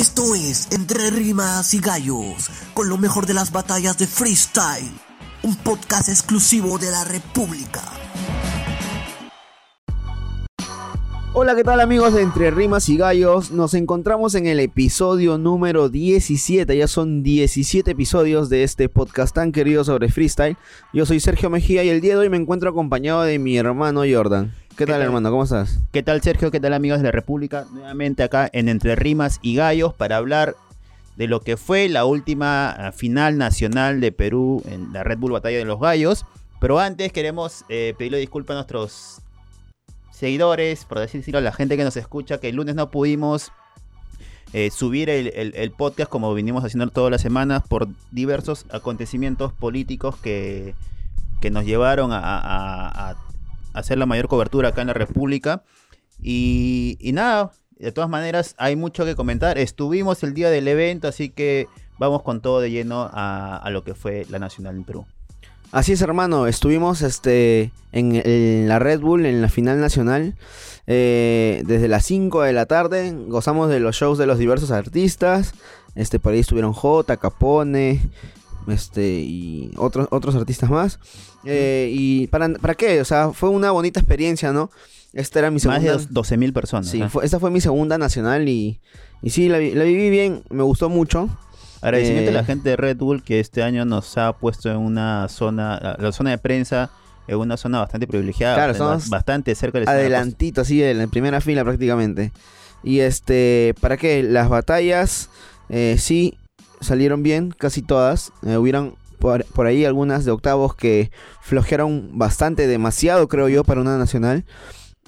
Esto es Entre Rimas y Gallos, con lo mejor de las batallas de freestyle, un podcast exclusivo de la República. Hola, ¿qué tal amigos de Entre Rimas y Gallos? Nos encontramos en el episodio número 17, ya son 17 episodios de este podcast tan querido sobre freestyle. Yo soy Sergio Mejía y el día de hoy me encuentro acompañado de mi hermano Jordan. ¿Qué, tal, hermano? ¿Cómo estás? ¿Qué tal Sergio? ¿Qué tal amigos de la República? Nuevamente acá en Entre Rimas y Gallos para hablar de lo que fue la última ah, final nacional de Perú en la Red Bull Batalla de los Gallos. Pero antes queremos eh, pedirle disculpas a nuestros seguidores, por decirlo, a la gente que nos escucha, que el lunes no pudimos eh, subir el, el- el podcast como vinimos haciendo todas las semanas por diversos acontecimientos políticos que, que nos llevaron a, a- a hacer la mayor cobertura acá en la República. Y, y nada, de todas maneras hay mucho que comentar. Estuvimos el día del evento, así que vamos con todo de lleno a, a lo que fue la Nacional en Perú. Así es, hermano. Estuvimos este, en, la Red Bull, en la final nacional, eh, desde las 5 de la tarde. Gozamos de los shows de los diversos artistas. Este, por ahí estuvieron J, Capone, este, y otros, otros artistas más. Eh, ¿Y para, para qué? O sea, fue una bonita experiencia, ¿no? Esta era mi Más segunda... de 12.000 personas. Sí, fue- esta fue mi segunda nacional y, y sí, la, vi- la viví bien, me gustó mucho. Agradecimiento Eh, a la gente de Red Bull que este año nos ha puesto en una zona, la, la zona de prensa, en una zona bastante privilegiada, Claro, bastante, somos bastante cerca del escenario. Adelantito, así, en la primera fila prácticamente. Y este, ¿para qué? Las batallas eh, sí salieron bien, casi todas. Eh, hubieran por, por ahí algunas de octavos que flojearon bastante, demasiado creo yo, para una nacional.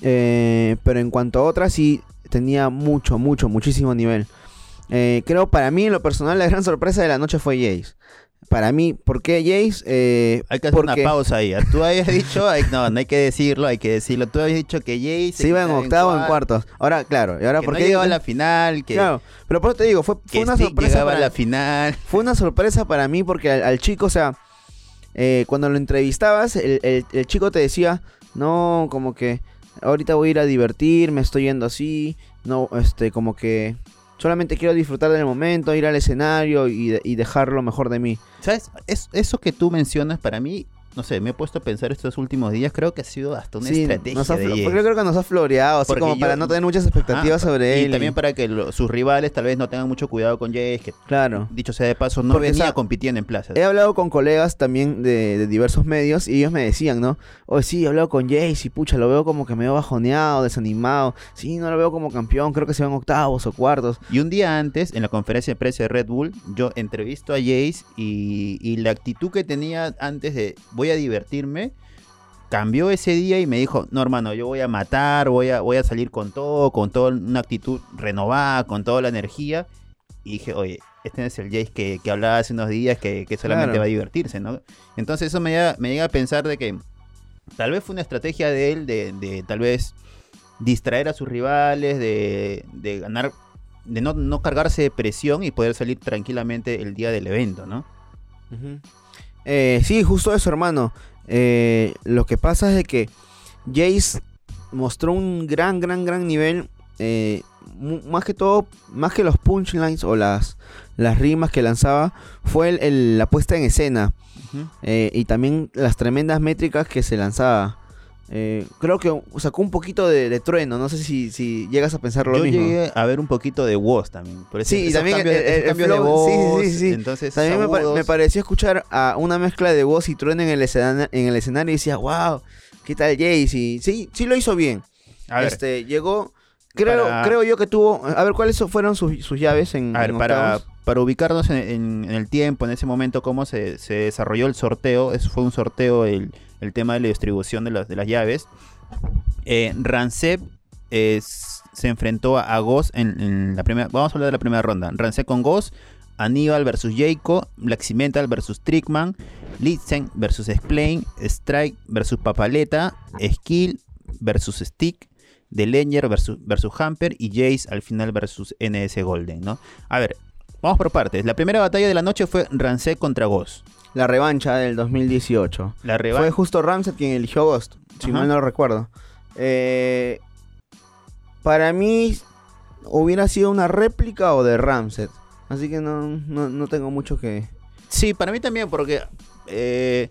Eh, pero en cuanto a otras sí tenía mucho, mucho, muchísimo nivel. Eh, creo para mí en lo personal la gran sorpresa de la noche fue Jace. Para mí, ¿por qué Jace? Eh, Hay que hacer porque una pausa ahí. ¿ah? Tú habías dicho, no, no hay que decirlo, hay que decirlo. Tú habías dicho que Jay se iba en octavo en cuartos. Ahora, claro, y ahora que por no qué llegaba a la final, que, Claro, pero por eso te digo, fue, fue que una Stick sorpresa llegaba a para la final. fue una sorpresa para mí porque al, al chico, o sea, eh, cuando lo entrevistabas, el, el- el chico te decía, no, como que ahorita voy a ir a divertirme, estoy yendo así, no, este, como que solamente quiero disfrutar del momento, ir al escenario y, de- y dejar lo mejor de mí. ¿Sabes? Es- eso que tú mencionas para mí, no sé, me he puesto a pensar estos últimos días, creo que ha sido hasta una Sí, estrategia nos ha de porque yo creo que nos ha floreado, así Porque como yo- para no tener muchas expectativas Ajá, sobre y él. también para que lo- sus rivales tal vez no tengan mucho cuidado con Jay, que Claro. dicho sea de paso, no Porque, venía compitiendo en plazas. He hablado con colegas también de, de diversos medios y ellos me decían, ¿no? Oye, sí, he hablado con Jace y pucha, lo veo como que medio bajoneado, desanimado. Sí, no lo veo como campeón, creo que se van octavos o cuartos. Y un día antes, en la conferencia de prensa de Red Bull, yo entrevisto a Jace y, y la actitud que tenía antes de voy a divertirme, cambió ese día y me dijo, no hermano, yo voy a matar, voy a, voy a salir con todo, con toda una actitud renovada, con toda la energía. Y dije, oye, este es el Jace que, que hablaba hace unos días que, que solamente Claro. va a divertirse, ¿no? Entonces eso me llega, me llega a pensar de que tal vez fue una estrategia de él de, de tal vez distraer a sus rivales, de, de ganar, de no, no cargarse de presión y poder salir tranquilamente el día del evento, ¿no? Eh, sí, justo eso, hermano. Eh, lo que pasa es de que Jace mostró un gran, gran, gran nivel. eh, más que todo, más que los punchlines o las, las rimas que lanzaba, fue el- el- la puesta en escena. Eh, y también las tremendas métricas que se lanzaba. Eh, creo que sacó un poquito de, de trueno. No sé si, si llegas a pensar lo Yo mismo. llegué a ver un poquito de voz también. Por Sí, y también cambios, el- esos el cambios de sí, sí, voz, sí, sí. entonces También me, pa- agudos. me pareció escuchar a una mezcla de voz y trueno en el, escena- en el escenario y decía, wow, ¿qué tal Jace? Y sí, sí lo hizo bien. A ver, Este, llegó, creo, Para- creo yo que tuvo, a ver, ¿cuáles fueron sus, sus llaves en, a ver, en para, para ubicarnos en, en- en el tiempo, en ese momento, cómo se, se desarrolló el sorteo. Eso fue un sorteo, el, el tema de la distribución de las, de las llaves. Eh, Rancep eh, se enfrentó a, a Goss en, la primera. Vamos a hablar de la primera ronda. Rancep con Goss, Aníbal versus Jayco, Black Cimental versus Trickman, Litzen versus Explain, Strike versus Papaleta, Skill versus Stick, The Lenger versus, versus Hamper y Jace al final versus NS Golden, ¿no? A ver, vamos por partes. La primera batalla de la noche fue Rancet contra Goss. La revancha del 2018. La Fue justo Ramsey quien eligió Ghost, si Ajá. mal no recuerdo. Eh, para mí, hubiera sido una réplica o de Ramset. Así que no, no, no tengo mucho que... Sí, para mí también, porque eh,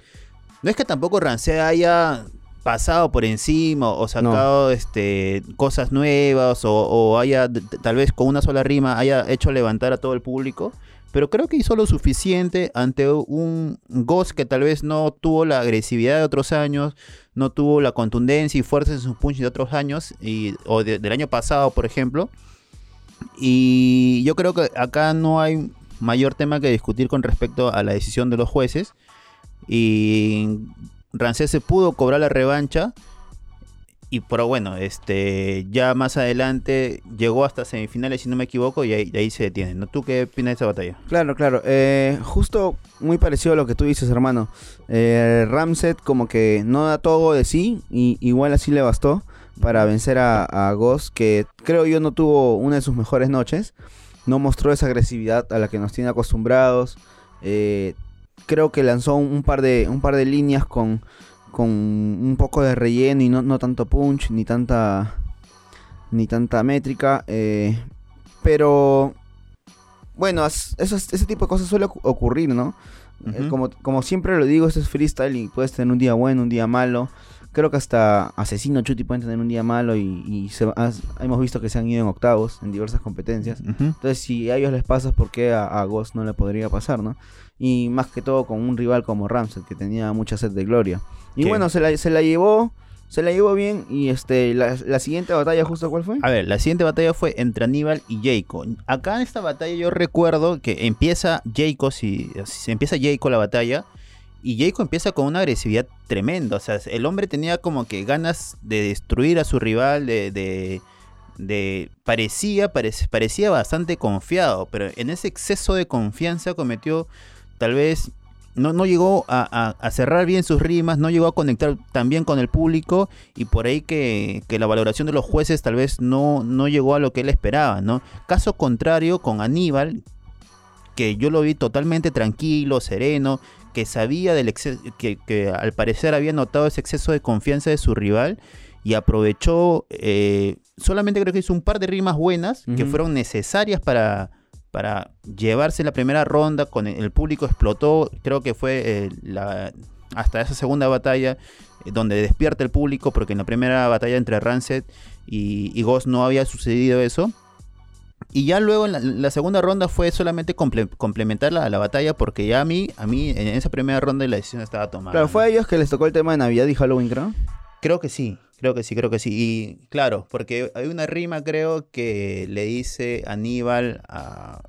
no es que tampoco Rancé haya pasado por encima o sacado este cosas nuevas o, o haya tal vez con una sola rima haya hecho levantar a todo el público pero creo que hizo lo suficiente ante un Ghost que tal vez no tuvo la agresividad de otros años, no tuvo la contundencia y fuerza en sus punch de otros años, y, o de- del año pasado, por ejemplo. Y yo creo que acá no hay mayor tema que discutir con respecto a la decisión de los jueces. Y Rancés se pudo cobrar la revancha. Y pero bueno, este ya más adelante llegó hasta semifinales, si no me equivoco, y ahí, se detiene. ¿no? ¿Tú qué opinas de esta batalla? Claro, claro. eh, justo muy parecido a lo que tú dices, hermano. Eh, Ramset como que no da todo de sí y igual así le bastó para vencer a, a Ghost, que creo yo no tuvo una de sus mejores noches. No mostró esa agresividad a la que nos tiene acostumbrados. eh, creo que lanzó un par de un par de líneas con, con un poco de relleno y no, no tanto punch ni tanta ni tanta métrica. eh, pero bueno, eso es- ese tipo de cosas suele ocu- ocurrir, ¿no? Eh, como, como siempre lo digo, esto es freestyle y puedes tener un día bueno, un día malo. Creo que hasta Asesino Chuti pueden tener un día malo y, y se- has- hemos visto que se han ido en octavos en diversas competencias. Entonces, si a ellos les pasa, ¿por qué a, a Ghost no le podría pasar, no? Y más que todo con un rival como Ramsey, que tenía mucha sed de gloria. Y ¿Qué? bueno, se la, se la llevó, se la llevó bien. Y este la, la siguiente batalla, justo cuál fue? A ver, la siguiente batalla fue entre Aníbal y Jayco. Acá en esta batalla yo recuerdo que empieza Jayco, si, si empieza Jayco la batalla, y Jayco empieza con una agresividad tremenda. O sea, el hombre tenía como que ganas de destruir a su rival, de... de- de- parecía, parec- parecía bastante confiado, pero en ese exceso de confianza cometió tal vez no, no llegó a, cerrar bien sus rimas, no llegó a conectar tan bien con el público y por ahí que, que la valoración de los jueces tal vez no, no llegó a lo que él esperaba, ¿no? Caso contrario con Aníbal, que yo lo vi totalmente tranquilo, sereno, que sabía del exceso, que, que al parecer había notado ese exceso de confianza de su rival y aprovechó, eh, solamente creo que hizo un par de rimas buenas que fueron necesarias para, para llevarse la primera ronda, con el, el público explotó, creo que fue eh, la, hasta esa segunda batalla eh, donde despierta el público, porque en la primera batalla entre Rancet y, y Ghost no había sucedido eso. Y ya luego en la, la segunda ronda fue solamente comple- complementar la, la batalla, porque ya a mí, a mí en esa primera ronda la decisión estaba tomada. Claro, fue a ellos que les tocó el tema de Navidad y Halloween, creo. Creo que sí, creo que sí, creo que sí. Y claro, porque hay una rima, creo, que le dice Aníbal a,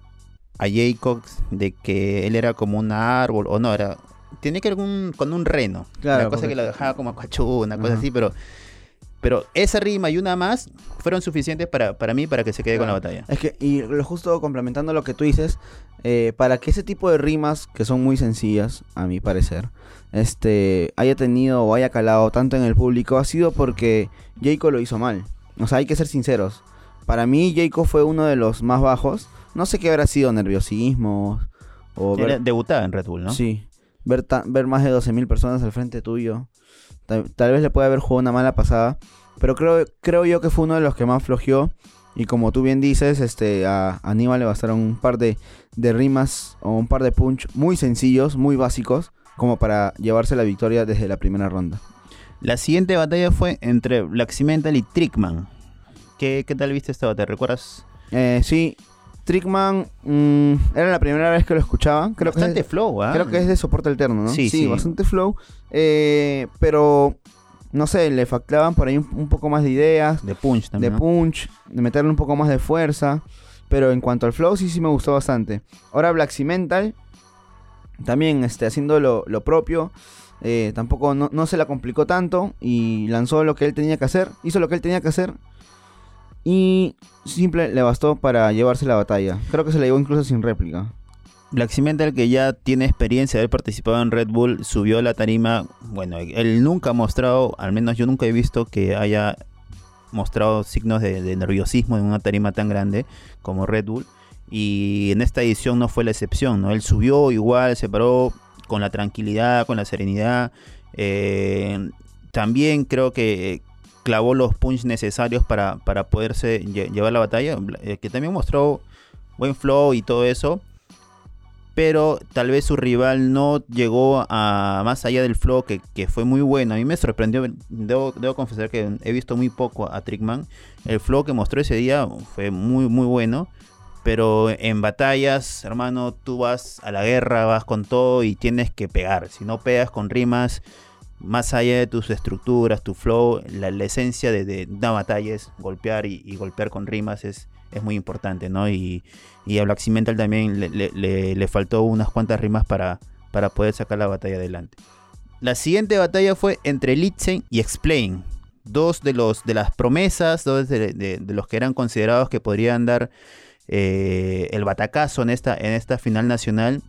a Jacob de que él era como un árbol, o no, era. Tiene que ver con un, con un reno. Claro, Una cosa porque- que lo dejaba como cachú, una cosa así, pero. Pero esa rima y una más fueron suficientes para, para mí para que se quede con la batalla. Es que, y lo justo complementando lo que tú dices, eh, para que ese tipo de rimas, que son muy sencillas, a mi parecer, este, haya tenido o haya calado tanto en el público, ha sido porque Jayco lo hizo mal. O sea, hay que ser sinceros. Para mí, Jayco fue uno de los más bajos. No sé qué habrá sido, nerviosismo o ver- Era, en Red Bull, ¿no? Sí, ver, ta- ver más de 12.000 personas al frente tuyo. Tal, tal vez le puede haber jugado una mala pasada. Pero creo, creo yo que fue uno de los que más flojeó. Y como tú bien dices, este, a Aníbal le bastaron un par de, de rimas o un par de punch muy sencillos, muy básicos, como para llevarse la victoria desde la primera ronda. La siguiente batalla fue entre Black Cimental y Trickman. ¿Qué, ¿Qué tal viste esta batalla? ¿Recuerdas? Eh, sí, Trickman mm, era la primera vez que lo escuchaba. Creo que Bastante es- flow, ¿ah? Creo que es de soporte alterno, ¿no? Sí, sí. bastante flow. Eh, pero, no sé, le faltaban por ahí un, un poco más de ideas, De punch también. de ¿no? punch, de meterle un poco más de fuerza. Pero en cuanto al flow, sí, sí me gustó bastante. Ahora Black Cimental, también este, haciendo lo, lo propio. eh, tampoco no, no se la complicó tanto y lanzó lo que él tenía que hacer. Hizo lo que él tenía que hacer. Y simple le bastó para llevarse la batalla. Creo que se la llevó incluso sin réplica. Black Cimental, que ya tiene experiencia de haber participado en Red Bull, subió a la tarima. Bueno, él nunca ha mostrado, al menos yo nunca he visto que haya mostrado signos de, nerviosismo en una tarima tan grande como Red Bull. Y en esta edición no fue la excepción, ¿no? Él subió igual, se paró con la tranquilidad, con la serenidad. Eh, también creo que clavó los punch necesarios para, para poderse lle- llevar la batalla, eh, que también mostró buen flow y todo eso, pero tal vez su rival no llegó a más allá del flow que, que fue muy bueno. A mí me sorprendió, debo, debo confesar que he visto muy poco a Trickman. El flow que mostró ese día fue muy muy bueno. Pero en batallas, hermano, tú vas a la guerra, vas con todo y tienes que pegar. Si no pegas con rimas, más allá de tus estructuras, tu flow, la, esencia de, de una batalla es golpear y, y golpear con rimas es, es muy importante, ¿no? Y, y a Black Cimental también le, le- le- le faltó unas cuantas rimas para, para poder sacar la batalla adelante. La siguiente batalla fue entre Litzen y Explain. Dos de, los, de las promesas, dos de, de- de los que eran considerados que podrían dar eh, el batacazo en esta, en esta final nacional.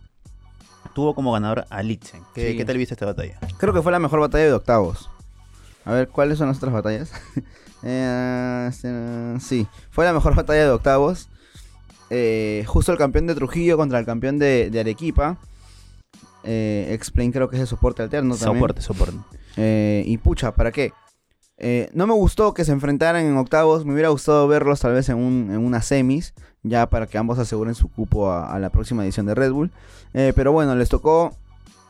Tuvo como ganador a Litzen. ¿Qué, Sí. ¿qué tal viste esta batalla? Creo que fue la mejor batalla de octavos. A ver, ¿cuáles son las otras batallas? Eh, este, sí, fue la mejor batalla de octavos. Eh, justo el campeón de Trujillo contra el campeón de, de Arequipa. Eh, Explain creo que es de soporte alterno también. Soporte, soporte. Eh, y pucha, ¿para qué? Eh, no me gustó que se enfrentaran en octavos. Me hubiera gustado verlos tal vez en, un, en una semis. Ya para que ambos aseguren su cupo a, a la próxima edición de Red Bull. Eh, pero bueno, les tocó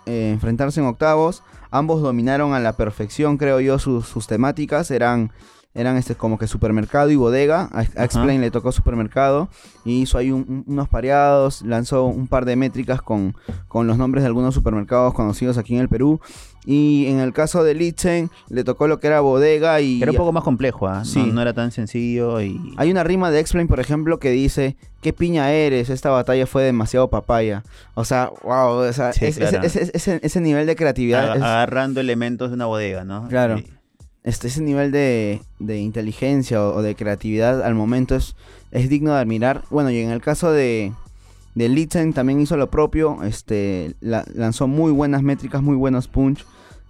eh, enfrentarse en octavos. Ambos dominaron a la perfección, creo yo, sus, sus temáticas. Eran, eran este, como que supermercado y bodega. A, a Explain le tocó supermercado. Y hizo ahí un- un- unos pareados. Lanzó un par de métricas con, con los nombres de algunos supermercados conocidos aquí en el Perú. Y en el caso de Litzen, le tocó lo que era bodega y... Era un poco más complejo. No- Sí. no, era tan sencillo y... Hay una rima de Explain, por ejemplo, que dice, ¿qué piña eres? Esta batalla fue demasiado papaya. O sea, wow, o sea, Sí, es- claro. ese, ese- ese- ese nivel de creatividad, es- agarrando elementos de una bodega, ¿no? Claro. Y- este, ese nivel de, de inteligencia o, de creatividad al momento es, es digno de admirar. Bueno, y en el caso de, de Litzen también hizo lo propio, este, la- lanzó muy buenas métricas, muy buenos punch.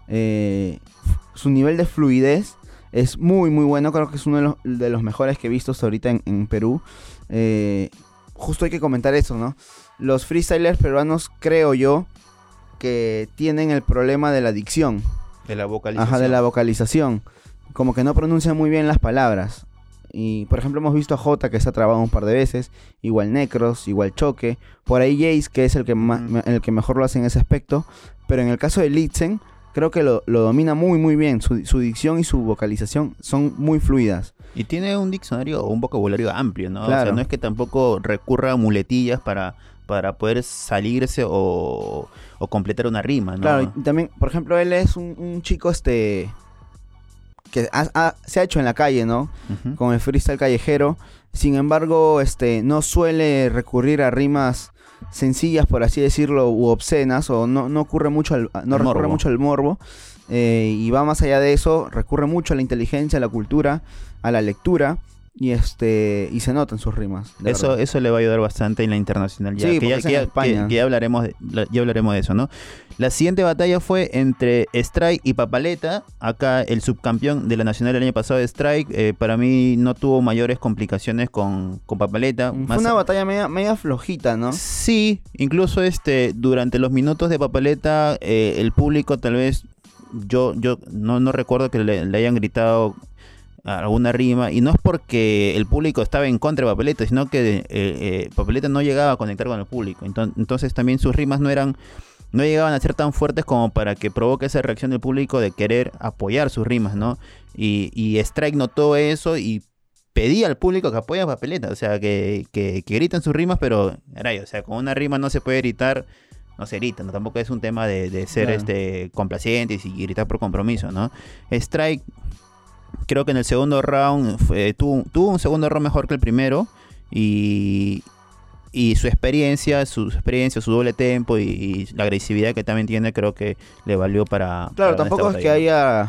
Eh, su nivel de fluidez es muy, muy bueno. Creo que es uno de los, mejores que he visto hasta ahorita en, Perú. Eh, justo hay que comentar eso, ¿no? Los freestylers peruanos, creo yo, que tienen el problema de la dicción. De la vocalización. Ajá, de la vocalización. Como que no pronuncia muy bien las palabras. Y por ejemplo hemos visto a Jota que se ha trabado un par de veces, igual Necros, igual Choque, por ahí Jace que es el que, el que mejor lo hace en ese aspecto, pero en el caso de Litzen creo que lo, lo domina muy muy bien, su, su dicción y su vocalización son muy fluidas. Y tiene un diccionario o un vocabulario amplio, ¿no? O Claro. sea, no es que tampoco recurra a muletillas para, para poder salirse o, o completar una rima, ¿no? Claro, y también, por ejemplo, él es un, un chico este que ha- ha- se ha hecho en la calle, ¿no? Ujú. con el freestyle callejero. Sin embargo, este no suele recurrir a rimas sencillas, por así decirlo, u obscenas, o no, no ocurre mucho al, no recurre morbo. mucho al morbo. eh, y va más allá de eso, recurre mucho a la inteligencia, a la cultura, a la lectura. Y este y se nota en sus rimas. Eso, verdad. eso le va a ayudar bastante en la internacional ya. Sí, que, ya, porque es que en ya- España. que- que ya hablaremos de, ya hablaremos de eso, ¿no? La siguiente batalla fue entre Strike y Papaleta. Acá el subcampeón de la nacional el año pasado de Strike. eh, para mí no tuvo mayores complicaciones con, con Papaleta. Fue Más una a- batalla media, media flojita, ¿no? Sí, incluso este durante los minutos de papeleta eh, el público tal vez yo yo no, no recuerdo que le, le hayan gritado alguna rima y no es porque el público estaba en contra de papeleta sino que eh, eh, papeleta no llegaba a conectar con el público Enton- entonces también sus rimas no eran no llegaban a ser tan fuertes como para que provoque esa reacción del público de querer apoyar sus rimas no y, y Strike notó eso y pedía al público que apoye a Papeleta, o sea, que, que, que griten sus rimas, pero, caray, o sea, con una rima no se puede gritar, no se grita, ¿no? Tampoco es un tema de, de ser Claro. este complacientes y gritar por compromiso, ¿no? Strike, creo que en el segundo round fue- tuvo, tuvo un segundo round mejor que el primero y, y su experiencia, su experiencia, su doble tempo y, y la agresividad que también tiene, creo que le valió para... Claro, para tampoco es que haya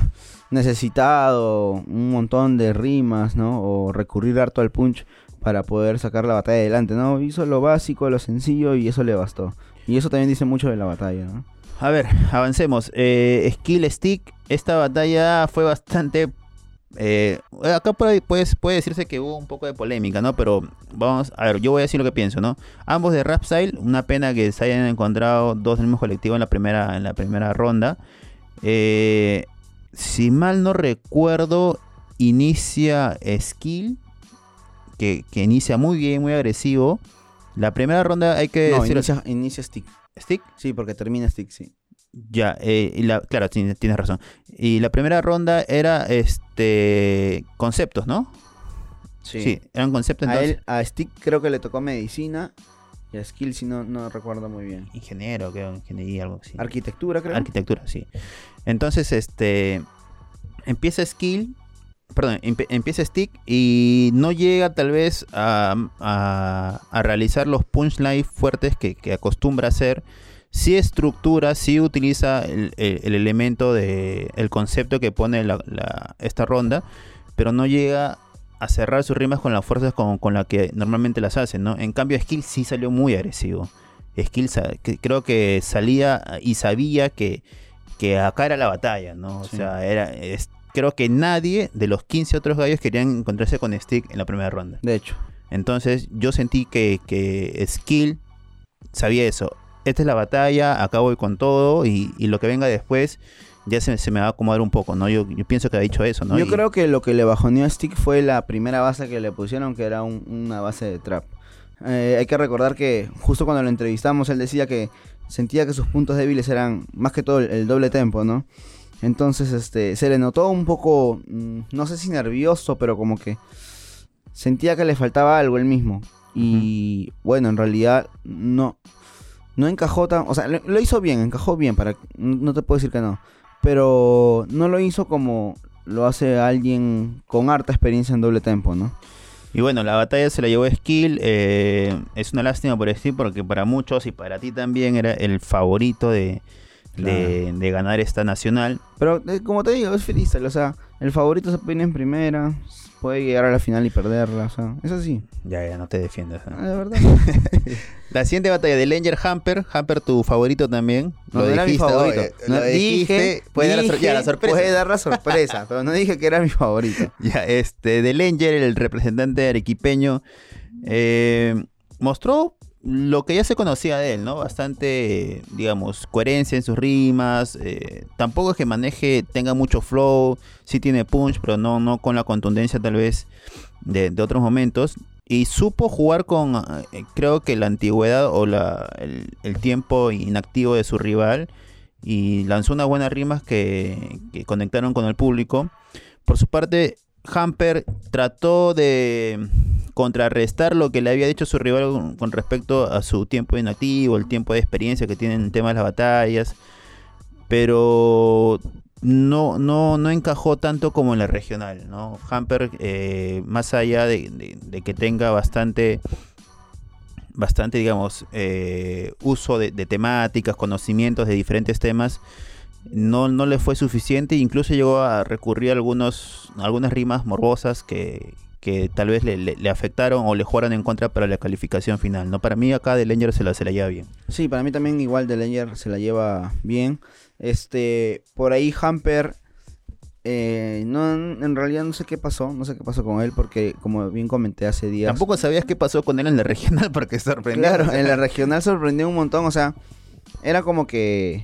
necesitado un montón de rimas, ¿no? O recurrir harto al punch para poder sacar la batalla adelante, ¿no? Hizo lo básico, lo sencillo y eso le bastó. Y eso también dice mucho de la batalla, ¿no? A ver, avancemos. Eh, Skill Stick, esta batalla fue bastante... eh, acá puede, decirse que hubo un poco de polémica, ¿no? Pero vamos, a ver, yo voy a decir lo que pienso, ¿no? Ambos de Rap Style, una pena que se hayan encontrado dos del mismo colectivo en la primera, en la primera ronda. Eh, si mal no recuerdo, inicia Skill, que, que inicia muy bien, muy agresivo. La primera ronda hay que No, decir... inicia, inicia Stick. Stick. Sí, porque termina Stick, sí. Ya, eh, y la, claro, tienes, tienes razón. Y la primera ronda era este conceptos, ¿no? Sí, eran conceptos. A, Entonces, él, a Stick creo que le tocó medicina y a Skill si no, no recuerdo muy bien. ingeniero, creo, ingeniería, algo así. Arquitectura creo. Arquitectura, sí. Entonces, este empieza Skill, perdón, empieza Stick y no llega tal vez a, a- a realizar los punchlines fuertes que, que acostumbra hacer. Sí estructura, sí utiliza el, el- el elemento de el concepto que pone la- la- esta ronda, pero no llega a cerrar sus rimas con las fuerzas con, con la que normalmente las hace, ¿no? En cambio, Skill sí salió muy agresivo. Skill que- creo que salía y sabía que, que acá era la batalla, ¿no? O Sí. sea, era, es- creo que nadie de los 15 otros gallos querían encontrarse con Stick en la primera ronda. De hecho. Entonces yo sentí que, que Skill sabía eso. Esta es la batalla, acá voy con todo y, y lo que venga después ya se, se me va a acomodar un poco, ¿no? Yo, yo pienso que ha dicho eso, ¿no? Yo Y- creo que lo que le bajoneó a Stick fue la primera base que le pusieron, que era un- una base de trap. Eh, hay que recordar que justo cuando lo entrevistamos, él decía que sentía que sus puntos débiles eran más que todo el, el doble tempo, ¿no? Entonces, este, se le notó un poco, mm, no sé si nervioso, pero como que sentía que le faltaba algo él mismo. Y bueno, en realidad no, no encajó tan, o sea, lo, hizo bien, encajó bien, para, no te puedo decir que no pero no lo hizo como lo hace alguien con harta experiencia en doble tempo, ¿no? Y bueno, la batalla se la llevó Skill. eh, es una lástima por Skill porque para muchos y para ti también era el favorito de, de, de ganar esta nacional. Pero eh, como te digo, es freestyle, o sea, el favorito se pone en primera, puede llegar a la final y perderla, o sea, es así, Ya, ya, no te defiendas. ¿no? ah, de verdad. La siguiente batalla de Langer Hamper. Hamper, tu favorito también. No, no era mi favorito. oye, No, lo dijiste, dije, puede dar ya, la sorpresa. Puede dar la sorpresa, pero no dije que era mi favorito. Ya, este, de Langer, el representante arequipeño, eh, mostró lo que ya se conocía de él, ¿no? Bastante, digamos, coherencia en sus rimas. eh, tampoco es que maneje, tenga mucho flow, sí tiene punch, pero no, no con la contundencia tal vez de, de otros momentos. Y supo jugar con, eh, creo que la antigüedad o la, el, el tiempo inactivo de su rival. Y lanzó unas buenas rimas que, que conectaron con el público. Por su parte, Hamper trató de contrarrestar lo que le había dicho su rival con, respecto a su tiempo inactivo, el tiempo de experiencia que tiene en el tema de las batallas. Pero no, no, no encajó tanto como en la regional, ¿no? Hamper, eh, más allá de, que tenga bastante, bastante digamos, eh, uso de temáticas, conocimientos de diferentes temas, no, no le fue suficiente, incluso llegó a recurrir a algunos, algunas rimas morbosas que, que tal vez le, le- le afectaron o le jugaron en contra para la calificación final. ¿no? Para mí acá de Langer se la, se la lleva bien. Sí, para mí también igual de Langer se la lleva bien. Este, por ahí Hamper, eh, no, en realidad no sé qué pasó, no sé qué pasó con él porque como bien comenté hace días. Tampoco sabías qué pasó con él en la regional porque sorprendió. Claro, en la regional sorprendió un montón, o sea, era como que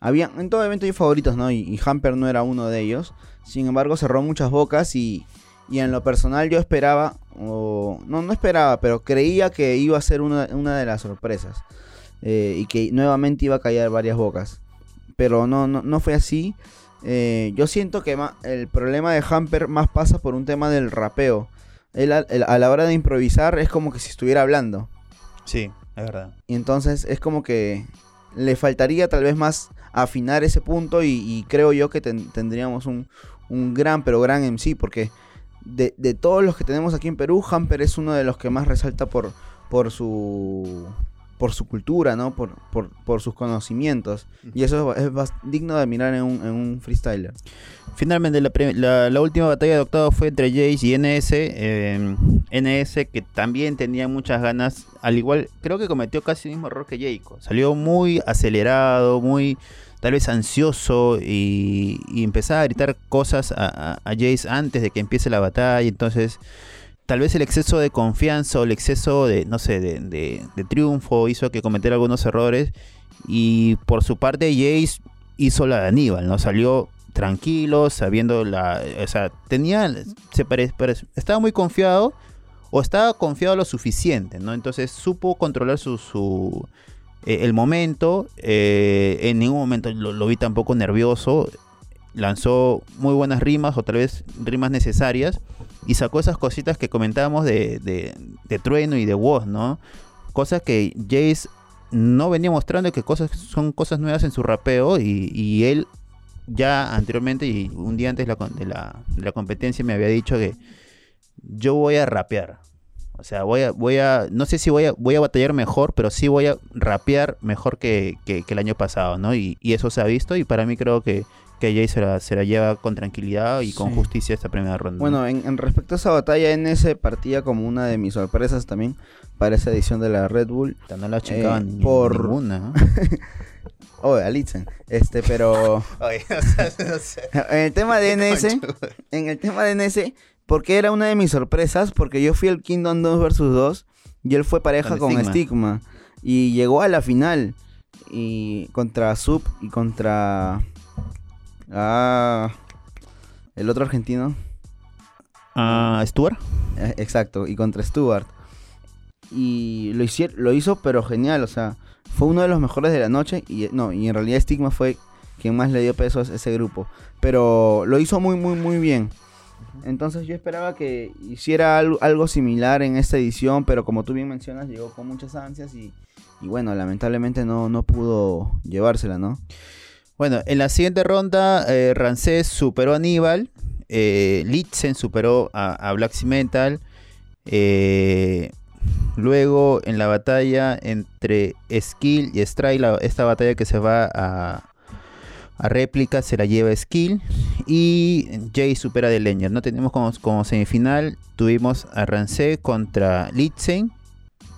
había en todo evento hay favoritos, ¿no? Y, y Hamper no era uno de ellos. Sin embargo, cerró muchas bocas y, y en lo personal yo esperaba, o no, no esperaba, pero creía que iba a ser una, una de las sorpresas eh, y que nuevamente iba a callar varias bocas. Pero no, no, no fue así. Eh, yo siento que el problema de Hamper más pasa por un tema del rapeo. Él a- él a la hora de improvisar es como que si estuviera hablando. Sí, es verdad. Y entonces es como que le faltaría tal vez más afinar ese punto y, creo yo que ten- tendríamos un, un gran, pero gran MC porque de, de todos los que tenemos aquí en Perú, Hamper es uno de los que más resalta por, por su por su cultura, ¿no? Por, por, por sus conocimientos. Y eso es, bas- digno de mirar en un, en un freestyler. Finalmente, la, la- última batalla de octavo fue entre Jace y NS. eh, NS que también tenía muchas ganas. Al igual, creo que cometió casi el mismo error que Jayco. Salió muy acelerado, muy tal vez ansioso y, y empezaba a gritar cosas a, a- a Jace antes de que empiece la batalla. Entonces, tal vez el exceso de confianza o el exceso de, no sé, de, triunfo hizo que cometiera algunos errores. Y por su parte, Jace hizo la de Aníbal, ¿no? Salió tranquilo, sabiendo la, o sea, tenía, se pare- estaba muy confiado o estaba confiado lo suficiente, ¿no? Entonces supo controlar su, su eh, el momento, eh, en ningún momento lo, lo vi tampoco nervioso, lanzó muy buenas rimas o tal vez rimas necesarias y sacó esas cositas que comentábamos de, de, de Trueno y de Woz, ¿no? Cosas que Jace no venía mostrando que cosas son cosas nuevas en su rapeo y, él ya anteriormente y un día antes de la, de la, competencia me había dicho que yo voy a rapear. O sea, voy a, voy a, no sé si voy a, voy a batallar mejor, pero sí voy a rapear mejor que, que- el año pasado, ¿no? Y eso se ha visto y para mí creo que, que Jay se la, se la lleva con tranquilidad y con Sí. justicia esta primera ronda. Bueno, en, en respecto a esa batalla, NS partía como una de mis sorpresas también para esa edición de la Red Bull. No la chingaban eh, ni- por- ninguna. ¿no? Oh, Alitzen. Este, pero Oye, o sea, no sé. en el tema de NS, en el tema de NS, porque era una de mis sorpresas, porque yo fui el Kingdom 2 versus 2 y él fue pareja Con con, Stigma. Stigma. y llegó a la final y contra Sub y contra ah el otro argentino, Ah, Stuart. Eh, exacto, y contra Stuart. Y lo, lo hizo pero genial, o sea, fue uno de los mejores de la noche y no, y en realidad Stigma fue quien más le dio peso a ese grupo, pero lo hizo muy muy muy bien. Entonces yo esperaba que hiciera algo, algo similar en esta edición, pero como tú bien mencionas, llegó con muchas ansias y, y bueno, lamentablemente no, no pudo llevársela, ¿no? Bueno, en la siguiente ronda, eh, superó a Aníbal, eh, Litzen superó a, Black Cimental, eh, luego en la batalla entre Skill y Stray, la- esta batalla que se va a, a réplica se la lleva Skill y Jay supera The Leñer. No tenemos como, como semifinal, tuvimos a Rancé contra Litzen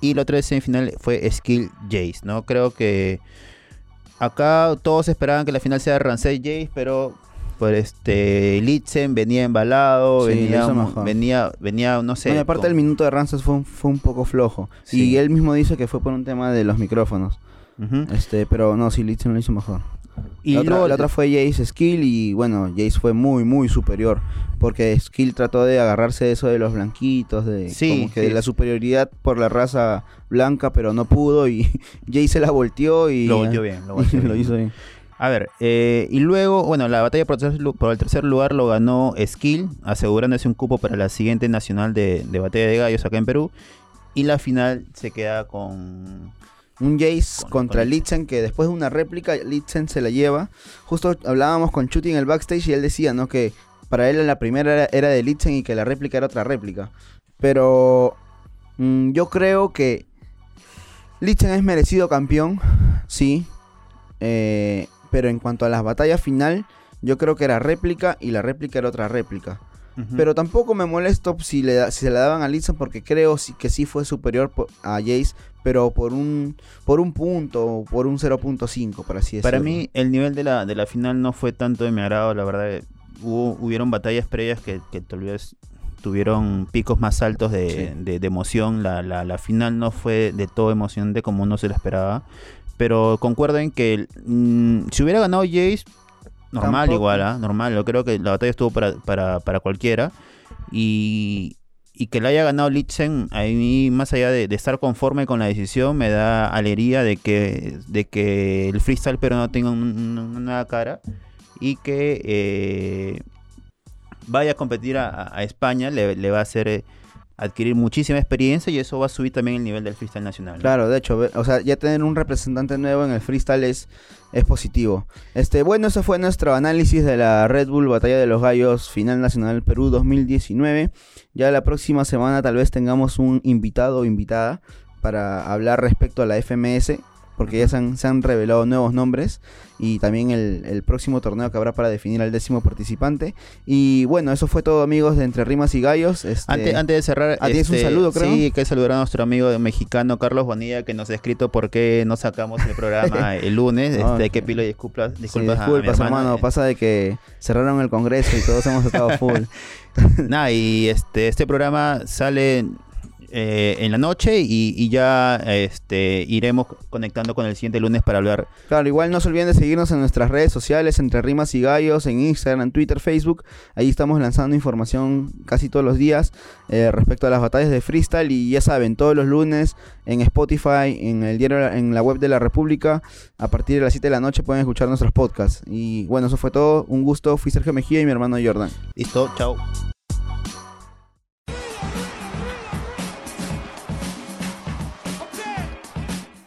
y la otra semifinal fue Skill Jace, ¿no? Creo que Acá todos esperaban que la final sea Rancé Jace, pero por este Litzen venía embalado, Sí, venía, venía, venía, no sé. Bueno, aparte con- el minuto de Rances fue un, fue un poco flojo. Sí. Y él mismo dice que fue por un tema de los micrófonos. Este, pero no, sí, Litzen lo hizo mejor. Y la, otra, luego- la otra fue Jace Skill y bueno, Jace fue muy, muy superior. Porque Skill trató de agarrarse de eso de los blanquitos, de, Sí, como que sí. de la superioridad por la raza blanca, pero no pudo y Jace se la volteó y lo volteó bien, lo volteó lo bien. hizo bien. A ver, eh, y luego, bueno, la batalla por el tercer lugar lo ganó Skill, asegurándose un cupo para la siguiente nacional de, de batalla de gallos acá en Perú. Y la final se queda con... Un Jace Con- contra con Litzen que después de una réplica Litzen se la lleva. Justo hablábamos con Chuti en el backstage y él decía, ¿no? Que para él la primera era, era de Litzen y que la réplica era otra réplica. Pero mm, yo creo que Litzen es merecido campeón, sí. Eh, pero en cuanto a las batallas final, yo creo que era réplica y la réplica era otra réplica. Pero tampoco me molesto si, le si se la daban a Litzen porque creo sí- que sí fue superior a Jace, pero por un por un punto, o por un 0.5, por así decirlo. Para mí el nivel de la, de la final no fue tanto de mi agrado, la verdad. Hubo, hubieron batallas previas que, que tal vez tuvieron picos más altos de, Sí. de- de emoción. La, la- la final no fue de todo emocionante como uno se la esperaba. Pero concuerdo en que mm, si hubiera ganado Jace, normal Tampoco. igual, ¿ah? normal. Yo creo que la batalla estuvo para, para, para cualquiera. Y, y que la haya ganado Litzen, a mí, más allá de, de estar conforme con la decisión, me da alegría de que, de que el freestyle pero no tenga un- un- una nueva cara y que eh, vaya a competir a, a España, le, le va a hacer eh, adquirir muchísima experiencia y eso va a subir también el nivel del freestyle nacional. Claro, de hecho, o sea, ya tener un representante nuevo en el freestyle es, es positivo. Este, bueno, eso fue nuestro análisis de la Red Bull Batalla de los Gallos Final Nacional Perú 2019. Ya la próxima semana tal vez tengamos un invitado o invitada para hablar respecto a la FMS, porque ya se han, se han revelado nuevos nombres y también el, el próximo torneo que habrá para definir al décimo participante. Y bueno, eso fue todo amigos de Entre Rimas y Gallos. Este, Antes, antes de cerrar, Ah, tienes un saludo, creo. Sí, que saludar a nuestro amigo mexicano Carlos Bonilla que nos ha escrito por qué no sacamos el programa el lunes. Este, que pido disculpas, Sí, disculpas, a- a disculpas, mi hermano. hermano. Pasa de que cerraron el congreso y todos hemos estado full. Nada, y este, este programa sale eh, en la noche y, y ya este, iremos conectando con el siguiente lunes para hablar. Claro, igual no se olviden de seguirnos en nuestras redes sociales, entre rimas y gallos, en Instagram, Twitter, Facebook. Ahí estamos lanzando información casi todos los días eh, respecto a las batallas de freestyle. Y ya saben, todos los lunes en Spotify, en el diario, en la web de la República, a partir de las 7 de la noche pueden escuchar nuestros podcasts. Y bueno, eso fue todo. Un gusto. Fui Sergio Mejía y mi hermano Jordan. Listo, chao.